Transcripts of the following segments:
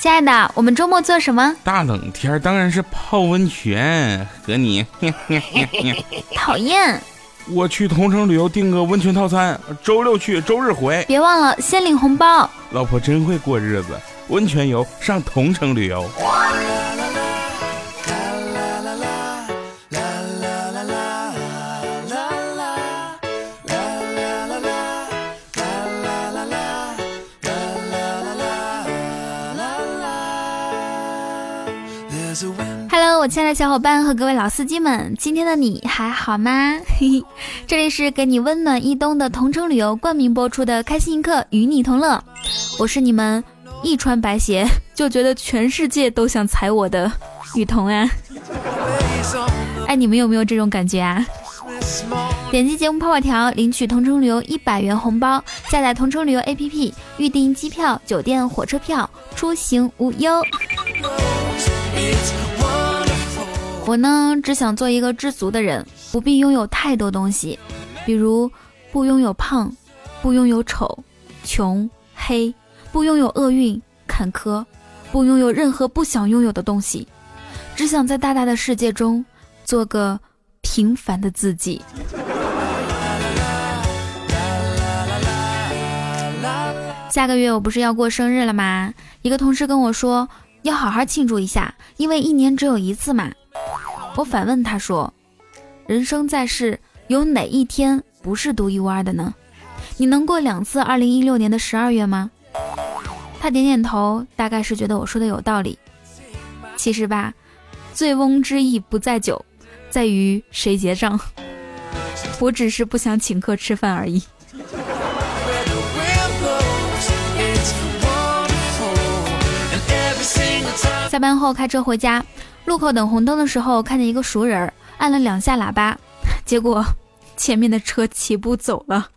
亲爱的，我们周末做什么？大冷天当然是泡温泉，和你。讨厌。我去同城旅游订个温泉套餐，周六去，周日回。别忘了先领红包。老婆真会过日子，温泉游上同城旅游。我亲爱的小伙伴和各位老司机们，今天的你还好吗？嘿嘿，这里是给你温暖一冬的同城旅游冠名播出的开心一刻，与你同乐。我是你们一穿白鞋 就觉得全世界都想踩我的雨桐啊！哎，你们有没有这种感觉啊？点击节目泡泡条领取同城旅游一百元红包，下载同城旅游 APP 预订机票、酒店、火车票，出行无忧。我呢，只想做一个知足的人，不必拥有太多东西，比如不拥有胖，不拥有丑、穷、黑，不拥有厄运、坎坷，不拥有任何不想拥有的东西，只想在大大的世界中做个平凡的自己。下个月我不是要过生日了吗？一个同事跟我说要好好庆祝一下，因为一年只有一次嘛。我反问他说：“人生在世，有哪一天不是独一无二的呢？你能过两次二零一六年的十二月吗？”他点点头，大概是觉得我说的有道理。其实吧，醉翁之意不在酒，在于谁结账。我只是不想请客吃饭而已。下班后开车回家。路口等红灯的时候，看见一个熟人，按了两下喇叭，结果前面的车起步走了，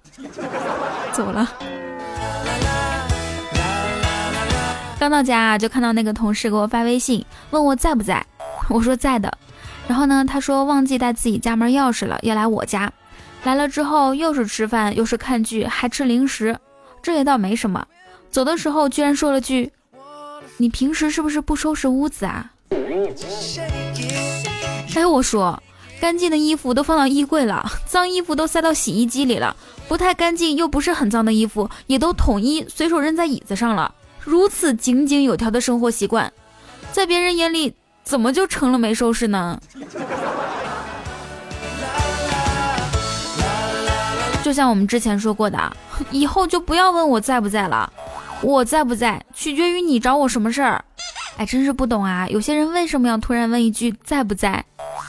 走了。刚到家啊，就看到那个同事给我发微信，问我在不在，我说在的。然后呢，他说忘记带自己家门钥匙了，要来我家。来了之后，又是吃饭，又是看剧，还吃零食，这也倒没什么。走的时候居然说了句：“你平时是不是不收拾屋子啊？”哎，我说，干净的衣服都放到衣柜了，脏衣服都塞到洗衣机里了，不太干净又不是很脏的衣服也都统一随手扔在椅子上了。如此井井有条的生活习惯，在别人眼里怎么就成了没收拾呢？就像我们之前说过的，以后就不要问我在不在了，我在不在取决于你找我什么事儿。哎，真是不懂啊！有些人为什么要突然问一句在不在？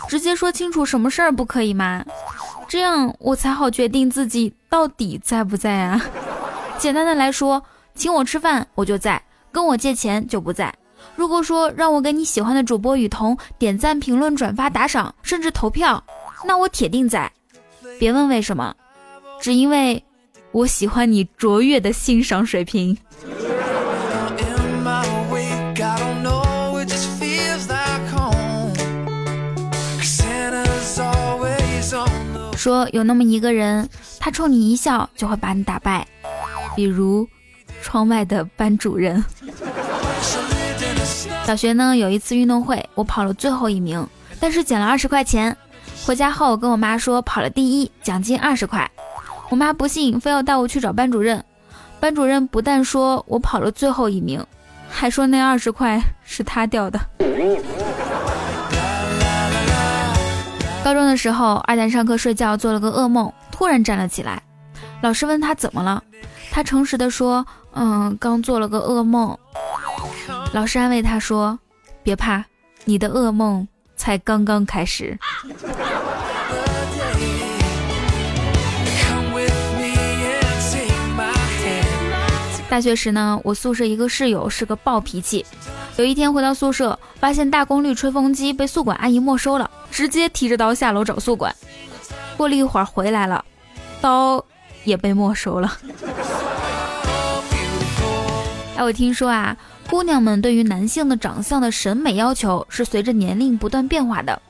直接说清楚什么事儿不可以吗？这样我才好决定自己到底在不在啊！简单的来说，请我吃饭我就在，跟我借钱就不在。如果说让我给你喜欢的主播雨桐点赞、评论、转发、打赏，甚至投票，那我铁定在。别问为什么，只因为我喜欢你卓越的欣赏水平。说有那么一个人，他冲你一笑就会把你打败，比如窗外的班主任。小学呢有一次运动会，我跑了最后一名，但是捡了二十块钱。回家后跟我妈说跑了第一，奖金二十块。我妈不信，非要带我去找班主任。班主任不但说我跑了最后一名，还说那二十块是他掉的。的时候，二蛋上课睡觉做了个噩梦，突然站了起来。老师问他怎么了，他诚实的说：“嗯，刚做了个噩梦。”老师安慰他说：“别怕，你的噩梦才刚刚开始。”大学时呢，我宿舍一个室友是个暴脾气。有一天回到宿舍，发现大功率吹风机被宿管阿姨没收了，直接提着刀下楼找宿管。过了一会儿回来了，刀也被没收了。哎，我听说啊，姑娘们对于男性的长相的审美要求是随着年龄不断变化的。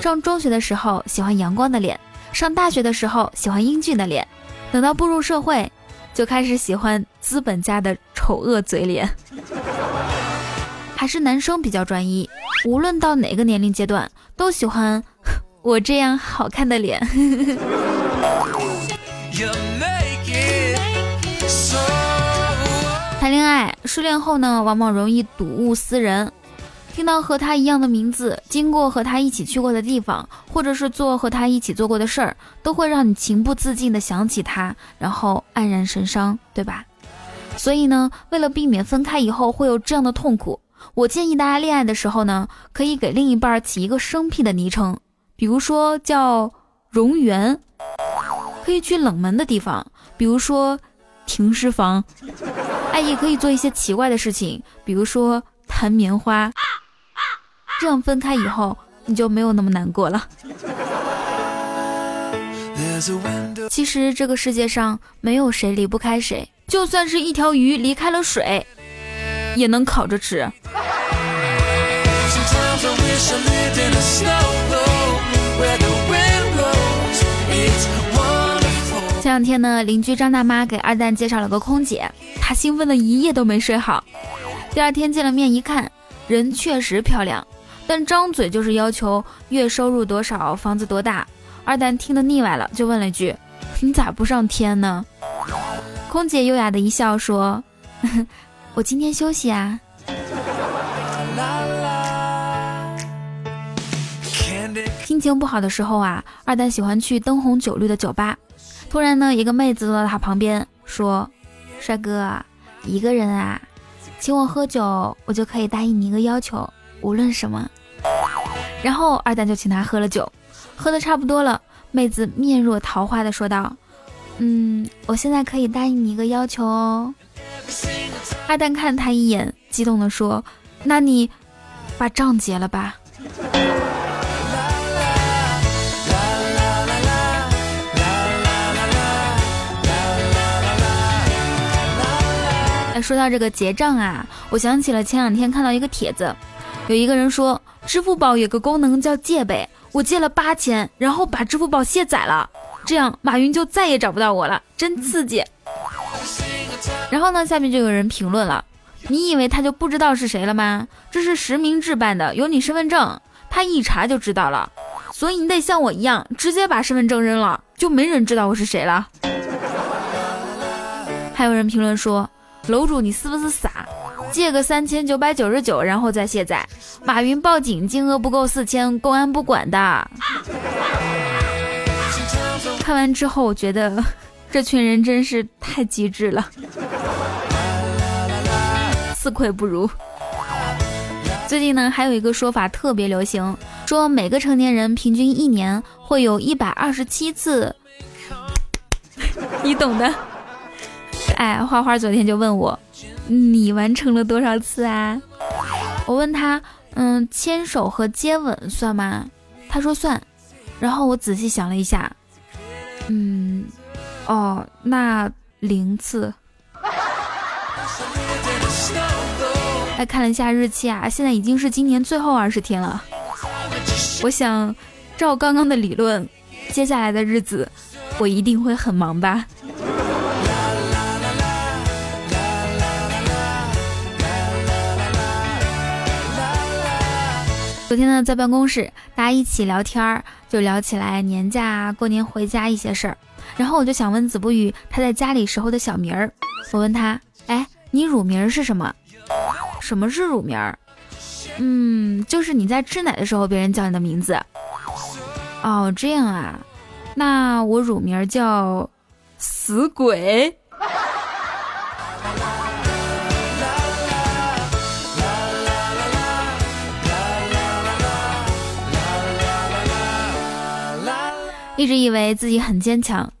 上中学的时候喜欢阳光的脸，上大学的时候喜欢英俊的脸，等到步入社会，就开始喜欢资本家的丑恶嘴脸。还是男生比较专一，无论到哪个年龄阶段，都喜欢 我这样好看的脸。谈恋爱失恋后呢，往往容易睹物思人，听到和他一样的名字，经过和他一起去过的地方，或者是做和他一起做过的事儿，都会让你情不自禁的想起他，然后黯然神伤，对吧？所以呢，为了避免分开以后会有这样的痛苦，我建议大家恋爱的时候呢，可以给另一半起一个生僻的昵称，比如说叫荣源，可以去冷门的地方，比如说停尸房。哎，也可以做一些奇怪的事情，比如说弹棉花，这样分开以后你就没有那么难过了。其实这个世界上没有谁离不开谁，就算是一条鱼离开了水，也能烤着吃。前两天呢，邻居张大妈给二蛋介绍了个空姐。她兴奋的一夜都没睡好，第二天见了面一看，人确实漂亮，但张嘴就是要求月收入多少，房子多大。二蛋听得腻歪了，就问了一句：“你咋不上天呢？”空姐优雅的一笑说：“我今天休息啊。”心情不好的时候啊，二蛋喜欢去灯红酒绿的酒吧。突然呢，一个妹子坐到他旁边说。帅哥，一个人啊，请我喝酒，我就可以答应你一个要求，无论什么。然后二蛋就请他喝了酒，喝的差不多了，妹子面若桃花的说道：“嗯，我现在可以答应你一个要求哦。”阿蛋看他一眼，激动的说：“那你把账结了吧。”说到这个结账啊，我想起了前两天看到一个帖子，有一个人说支付宝有个功能叫借呗，我借了八千，然后把支付宝卸载了，这样马云就再也找不到我了，真刺激。然后呢，下面就有人评论了，你以为他就不知道是谁了吗？这是实名制办的，有你身份证，他一查就知道了，所以你得像我一样，直接把身份证扔了，就没人知道我是谁了。还有人评论说。楼主，你是不是傻？借个三千九百九十九，然后再卸载。马云报警，金额不够四千，公安不管的。看完之后，我觉得这群人真是太机智了，自愧不如。最近呢，还有一个说法特别流行，说每个成年人平均一年会有一百二十七次，你懂的。哎，花花昨天就问我，你完成了多少次啊？我问他，嗯，牵手和接吻算吗？他说算。然后我仔细想了一下，嗯，哦，那零次。哎，看了一下日期啊，现在已经是今年最后二十天了。我想，照刚刚的理论，接下来的日子我一定会很忙吧。昨天呢，在办公室，大家一起聊天儿，就聊起来年假、过年回家一些事儿。然后我就想问子不语他在家里时候的小名儿。我问他，哎，你乳名是什么？什么是乳名？嗯，就是你在吃奶的时候，别人叫你的名字。哦，这样啊，那我乳名叫死鬼。一直以为自己很坚强，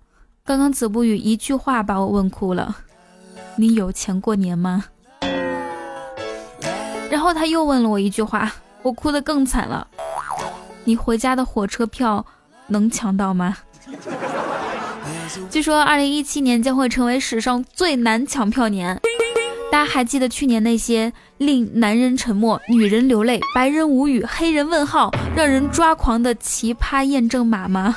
刚刚子不语一句话把我问哭了。你有钱过年吗？然后他又问了我一句话，我哭得更惨了。你回家的火车票能抢到吗？据说二零一七年将会成为史上最难抢票年。大家还记得去年那些令男人沉默、女人流泪、白人无语、黑人问号、让人抓狂的奇葩验证码吗？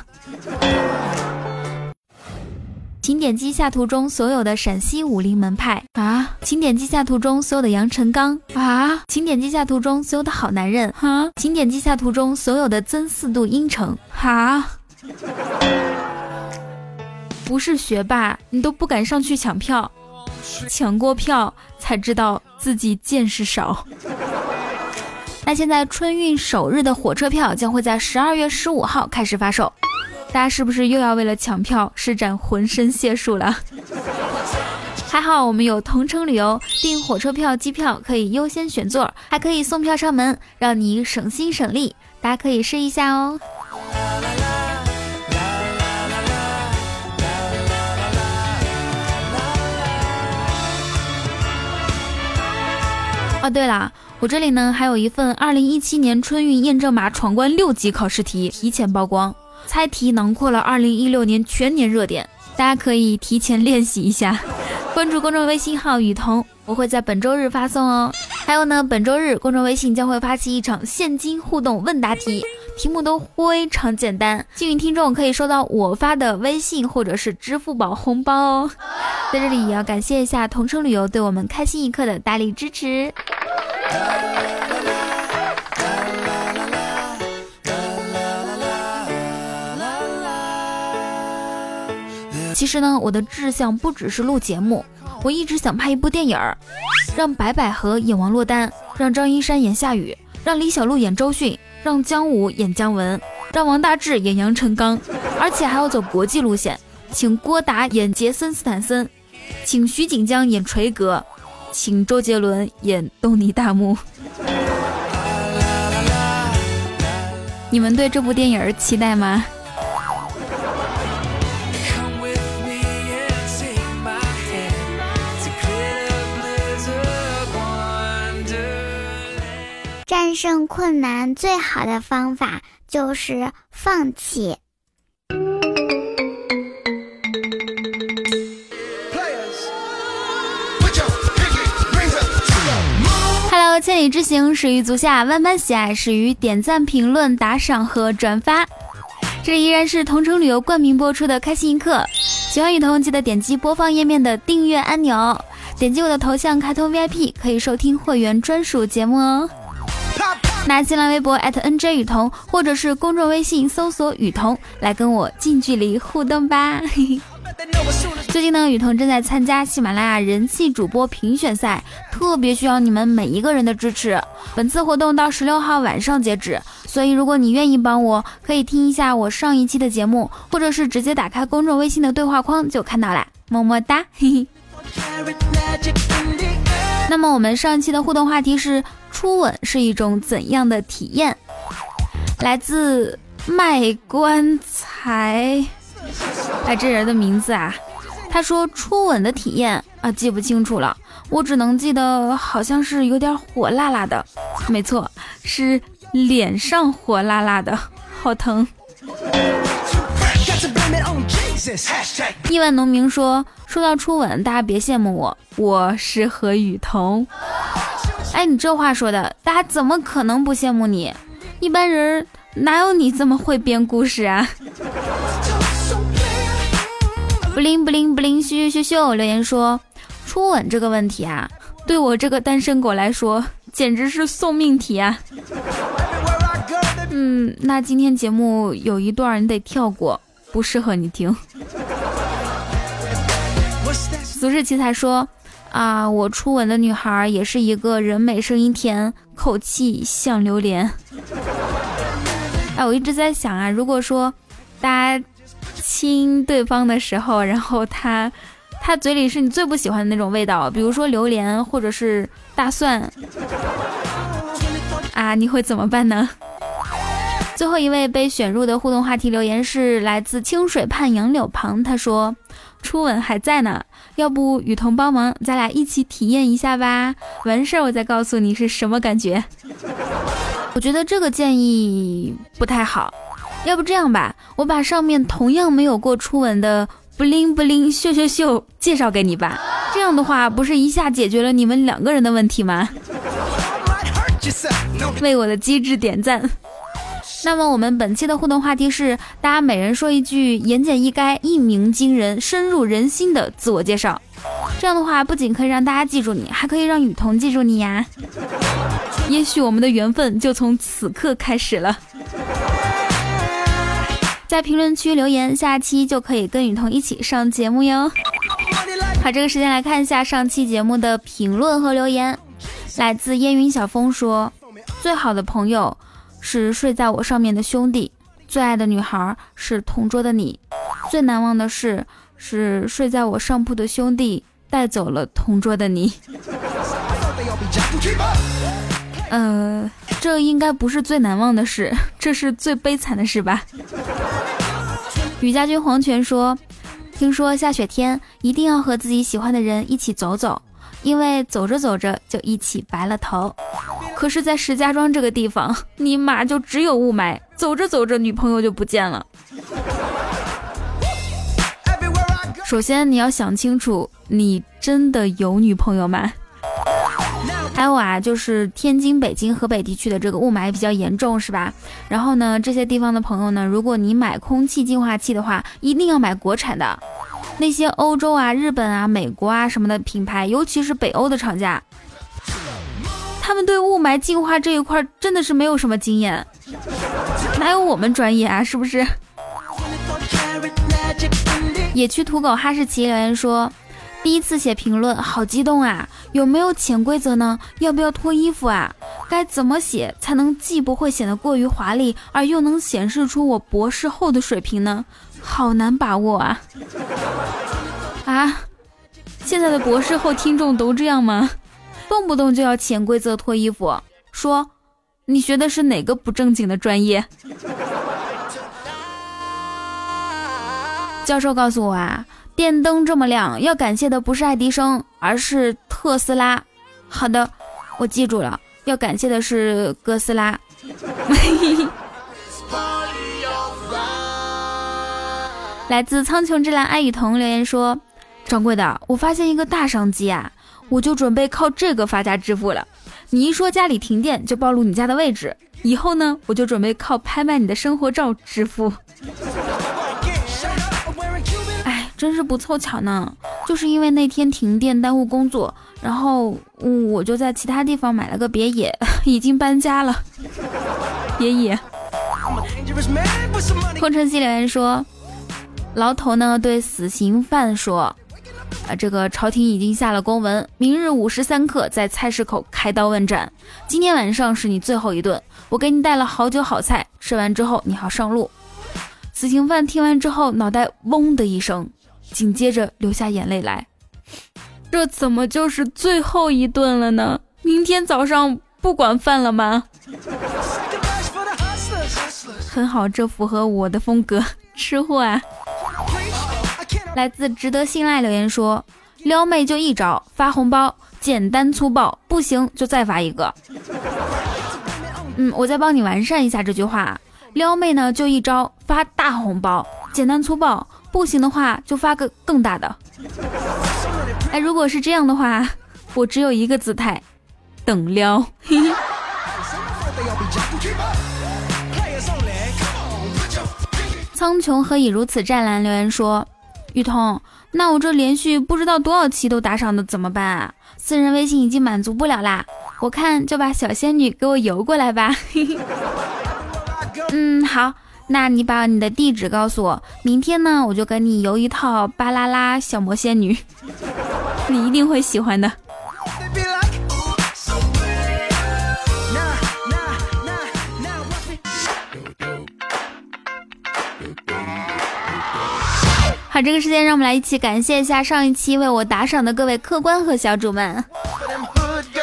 请点击下图中所有的陕西武林门派。啊，请点击下图中所有的杨成刚啊，请点击下图中所有的好男人。啊，请点击下图中所有的曾四度阴城。哈。不是学霸，你都不敢上去抢票，抢过票才知道自己见识少。那现在春运首日的火车票将会在十二月十五号开始发售，大家是不是又要为了抢票施展浑身解数了？还好我们有同程旅游，订火车票、机票可以优先选座，还可以送票上门，让你省心省力。大家可以试一下哦。哦，对了，我这里呢还有一份二零一七年春运验证码闯关六级考试题提前曝光，猜题囊括了二零一六年全年热点，大家可以提前练习一下。关注公众微信号雨桐，我会在本周日发送哦。还有呢，本周日公众微信将会发起一场现金互动问答题，题目都非常简单，幸运听众可以收到我发的微信或者是支付宝红包哦。在这里也要感谢一下同程旅游对我们开心一刻的大力支持。其实呢，我的志向不只是录节目，我一直想拍一部电影儿，让白百合演王珞丹，让张一山演夏雨，让李小璐演周迅，让姜武演姜文，让王大治演杨成刚，而且还要走国际路线，请郭达演杰森斯坦森，请徐锦江演锤哥。请周杰伦演东尼大木。你们对这部电影期待吗？战胜困难最好的方法就是放弃。Hello，千里之行始于足下，万般喜爱始于点赞、评论、打赏和转发。这依然是同城旅游冠名播出的开心一刻。喜欢雨桐，记得点击播放页面的订阅按钮，点击我的头像开通 VIP，可以收听会员专属节目哦。那新浪微博 @NJ 雨桐，或者是公众微信搜索雨桐，来跟我近距离互动吧。嘿嘿。最近呢，雨桐正在参加喜马拉雅人气主播评选赛，特别需要你们每一个人的支持。本次活动到十六号晚上截止，所以如果你愿意帮我，可以听一下我上一期的节目，或者是直接打开公众微信的对话框就看到了。么么哒，嘿嘿。那么我们上一期的互动话题是初吻是一种怎样的体验？来自卖棺材。哎，这人的名字啊，他说初吻的体验啊，记不清楚了，我只能记得好像是有点火辣辣的，没错，是脸上火辣辣的，好疼。亿万农民说，说到初吻，大家别羡慕我，我是何雨桐。哎，你这话说的，大家怎么可能不羡慕你？一般人哪有你这么会编故事啊？不灵不灵不灵，咻咻咻咻！留言说，初吻这个问题啊，对我这个单身狗来说，简直是送命题啊。嗯，那今天节目有一段你得跳过，不适合你听。俗世奇才说，啊，我初吻的女孩也是一个人美声音甜，口气像榴莲。哎，我一直在想啊，如果说大家。亲对方的时候，然后他，他嘴里是你最不喜欢的那种味道，比如说榴莲或者是大蒜，啊，你会怎么办呢？最后一位被选入的互动话题留言是来自清水畔杨柳旁，他说初吻还在呢，要不雨桐帮忙，咱俩一起体验一下吧，完事儿我再告诉你是什么感觉。我觉得这个建议不太好。要不这样吧，我把上面同样没有过初吻的不灵不灵秀秀秀介绍给你吧。这样的话，不是一下解决了你们两个人的问题吗？为我的机智点赞。那么我们本期的互动话题是，大家每人说一句言简意赅、一鸣惊人、深入人心的自我介绍。这样的话，不仅可以让大家记住你，还可以让雨桐记住你呀。也许我们的缘分就从此刻开始了。在评论区留言，下期就可以跟雨桐一起上节目哟。好，这个时间来看一下上期节目的评论和留言。来自烟云小风说：“最好的朋友是睡在我上面的兄弟，最爱的女孩是同桌的你，最难忘的事是睡在我上铺的兄弟带走了同桌的你。”呃，这应该不是最难忘的事，这是最悲惨的事吧？雨家军黄泉说：“听说下雪天一定要和自己喜欢的人一起走走，因为走着走着就一起白了头。可是，在石家庄这个地方，尼玛就只有雾霾，走着走着女朋友就不见了。首先，你要想清楚，你真的有女朋友吗？”还有啊，就是天津、北京、河北地区的这个雾霾比较严重，是吧？然后呢，这些地方的朋友呢，如果你买空气净化器的话，一定要买国产的。那些欧洲啊、日本啊、美国啊什么的品牌，尤其是北欧的厂家，他们对雾霾净化这一块真的是没有什么经验，哪有我们专业啊？是不是？野区土狗哈士奇留言说。第一次写评论，好激动啊！有没有潜规则呢？要不要脱衣服啊？该怎么写才能既不会显得过于华丽，而又能显示出我博士后的水平呢？好难把握啊！啊，现在的博士后听众都这样吗？动不动就要潜规则脱衣服，说你学的是哪个不正经的专业？教授告诉我啊。电灯这么亮，要感谢的不是爱迪生，而是特斯拉。好的，我记住了，要感谢的是哥斯拉。来自苍穹之蓝爱雨桐留言说：“掌柜的，我发现一个大商机啊，我就准备靠这个发家致富了。你一说家里停电，就暴露你家的位置，以后呢，我就准备靠拍卖你的生活照致富。”哎真是不凑巧呢，就是因为那天停电耽误工作，然后我就在其他地方买了个别野，已经搬家了。别野。空城西留言说，牢头呢对死刑犯说，啊，这个朝廷已经下了公文，明日午时三刻在菜市口开刀问斩，今天晚上是你最后一顿，我给你带了好酒好菜，吃完之后你好上路。死刑犯听完之后，脑袋嗡的一声。紧接着流下眼泪来，这怎么就是最后一顿了呢？明天早上不管饭了吗？很好，这符合我的风格，吃货啊！来自值得信赖留言说，撩妹就一招，发红包，简单粗暴，不行就再发一个。嗯，我再帮你完善一下这句话，撩妹呢就一招，发大红包，简单粗暴。不行的话，就发个更大的。哎，如果是这样的话，我只有一个姿态，等撩。苍穹何以如此湛蓝？留言说，雨桐，那我这连续不知道多少期都打赏的怎么办啊？私人微信已经满足不了啦，我看就把小仙女给我邮过来吧。嗯，好。那你把你的地址告诉我，明天呢我就给你邮一套《巴啦啦小魔仙女》，你一定会喜欢的。好，这个时间让我们来一起感谢一下上一期为我打赏的各位客官和小主们。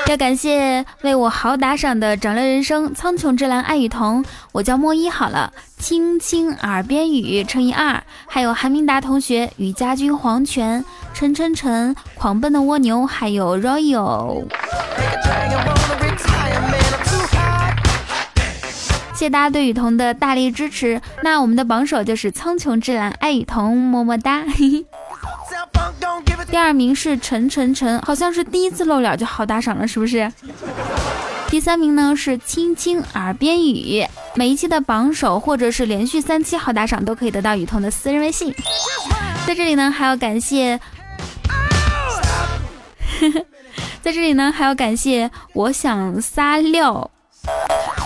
要感谢为我好打赏的掌乐人生、苍穹之蓝、爱雨桐，我叫莫一。好了，青青耳边雨乘以二，还有韩明达同学、雨家军、黄泉、陈晨晨、狂奔的蜗牛，还有 Royal。谢大家对雨桐的大力支持。那我们的榜首就是苍穹之蓝、爱雨桐，么么哒。嘿嘿。第二名是陈晨晨，好像是第一次露脸就好打赏了，是不是？第三名呢是青青耳边雨，每一期的榜首或者是连续三期好打赏都可以得到雨桐的私人微信。在这里呢还要感谢，在这里呢还要感谢我想撒尿。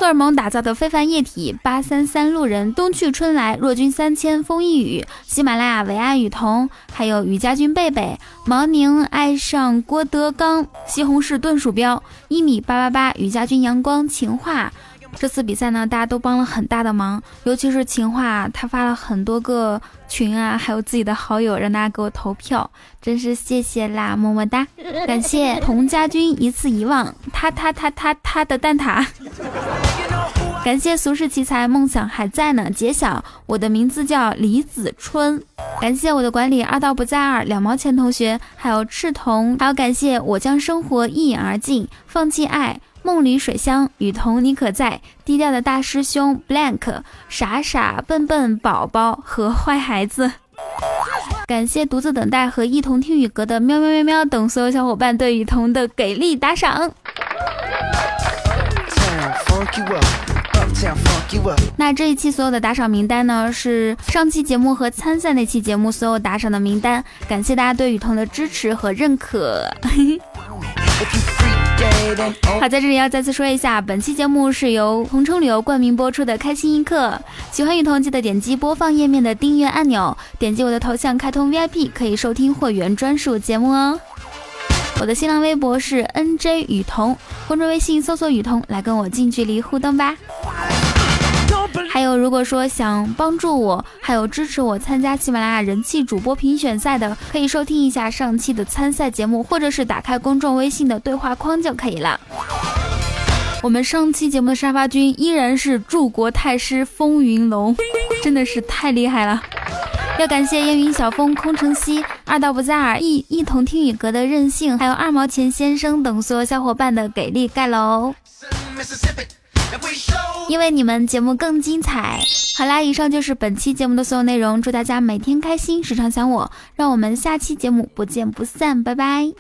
荷尔蒙打造的非凡液体，八三三路人，冬去春来，若君三千，风一雨，喜马拉雅唯爱雨桐，还有雨家军贝贝，毛宁爱上郭德纲，西红柿炖鼠标，一米八八八，雨家军阳光情话。这次比赛呢，大家都帮了很大的忙，尤其是情话，他发了很多个群啊，还有自己的好友，让大家给我投票，真是谢谢啦，么么哒！感谢童家军一次遗忘，他他他他他的蛋挞。感谢俗世奇才，梦想还在呢。揭晓，我的名字叫李子春。感谢我的管理二道不在二两毛钱同学，还有赤瞳，还有感谢我将生活一饮而尽，放弃爱。梦里水乡，雨桐你可在？低调的大师兄 blank，傻傻笨笨宝宝和坏孩子。感谢独自等待和一同听雨阁的喵喵喵喵等所有小伙伴对雨桐的给力打赏。那这一期所有的打赏名单呢，是上期节目和参赛那期节目所有打赏的名单。感谢大家对雨桐的支持和认可。好，在这里要再次说一下，本期节目是由同城旅游冠名播出的开心一刻。喜欢雨桐，记得点击播放页面的订阅按钮，点击我的头像开通 VIP，可以收听会员专属节目哦。我的新浪微博是 NJ 雨桐，公众微信搜索雨桐来跟我近距离互动吧。还有，如果说想帮助我，还有支持我参加喜马拉雅人气主播评选赛的，可以收听一下上期的参赛节目，或者是打开公众微信的对话框就可以了。我们上期节目的沙发君依然是柱国太师风云龙，真的是太厉害了。要感谢烟云小风、空城西、二道不在耳、一一同听雨阁的任性，还有二毛钱先生等所有小伙伴的给力盖楼。因为你们节目更精彩。好啦，以上就是本期节目的所有内容。祝大家每天开心，时常想我。让我们下期节目不见不散，拜拜。